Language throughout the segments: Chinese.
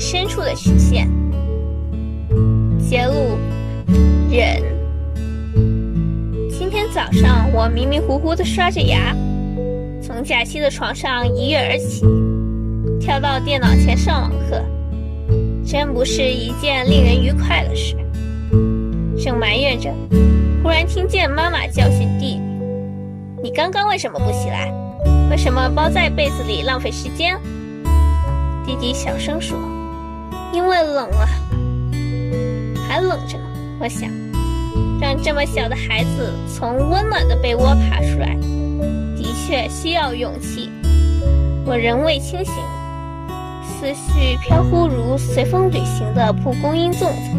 深处的曲线。揭露忍。今天早上我迷迷糊糊的刷着牙，从假期的床上一跃而起，跳到电脑前上网课，真不是一件令人愉快的事。正埋怨着，忽然听见妈妈教训弟弟：“你刚刚为什么不起来？为什么包在被子里浪费时间？”弟弟小声说：“因为冷啊，还冷着呢。”我想，让这么小的孩子从温暖的被窝爬出来，的确需要勇气。我仍未清醒，思绪飘忽如随风旅行的蒲公英粽子。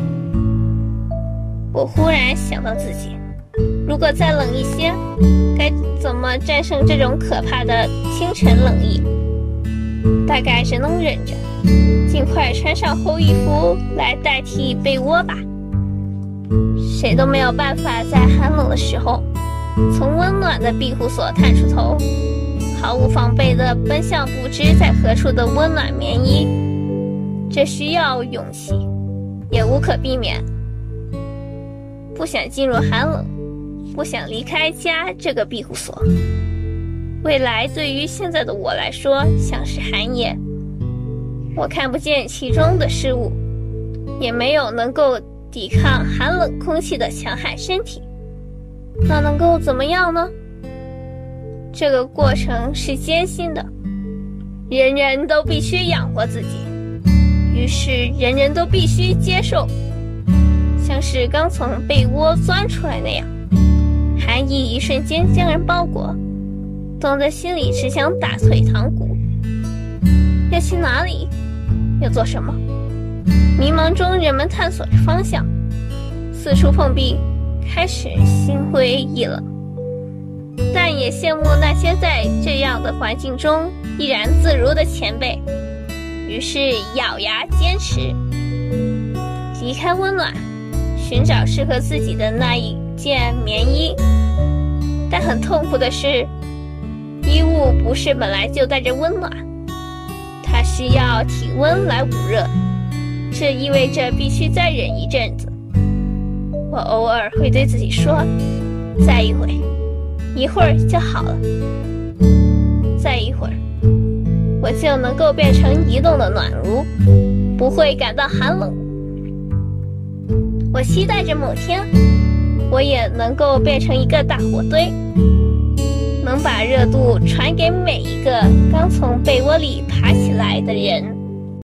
我忽然想到自己，如果再冷一些，该怎么战胜这种可怕的清晨冷意？大概只能忍着，尽快穿上厚衣服来代替被窝吧。谁都没有办法在寒冷的时候，从温暖的庇护所探出头，毫无防备地奔向不知在何处的温暖棉衣。这需要勇气，也无可避免。不想进入寒冷，不想离开家这个庇护所。未来对于现在的我来说像是寒夜，我看不见其中的事物，也没有能够抵抗寒冷空气的强悍身体。那能够怎么样呢？这个过程是艰辛的，人人都必须养活自己，于是人人都必须接受。像是刚从被窝钻出来那样，寒意一瞬间将人包裹，冻在心里只想打退堂鼓。要去哪里？要做什么？迷茫中，人们探索着方向，四处碰壁，开始心灰意冷，但也羡慕那些在这样的环境中依然自如的前辈。于是咬牙坚持，离开温暖。寻找适合自己的那一件棉衣，但很痛苦的是，衣物不是本来就带着温暖，它需要体温来捂热，这意味着必须再忍一阵子。我偶尔会对自己说：“再一会，一会儿就好了。再一会儿，我就能够变成移动的暖炉，不会感到寒冷。”我期待着某天，我也能够变成一个大火堆，把热度传给每一个刚从被窝里爬起来的人。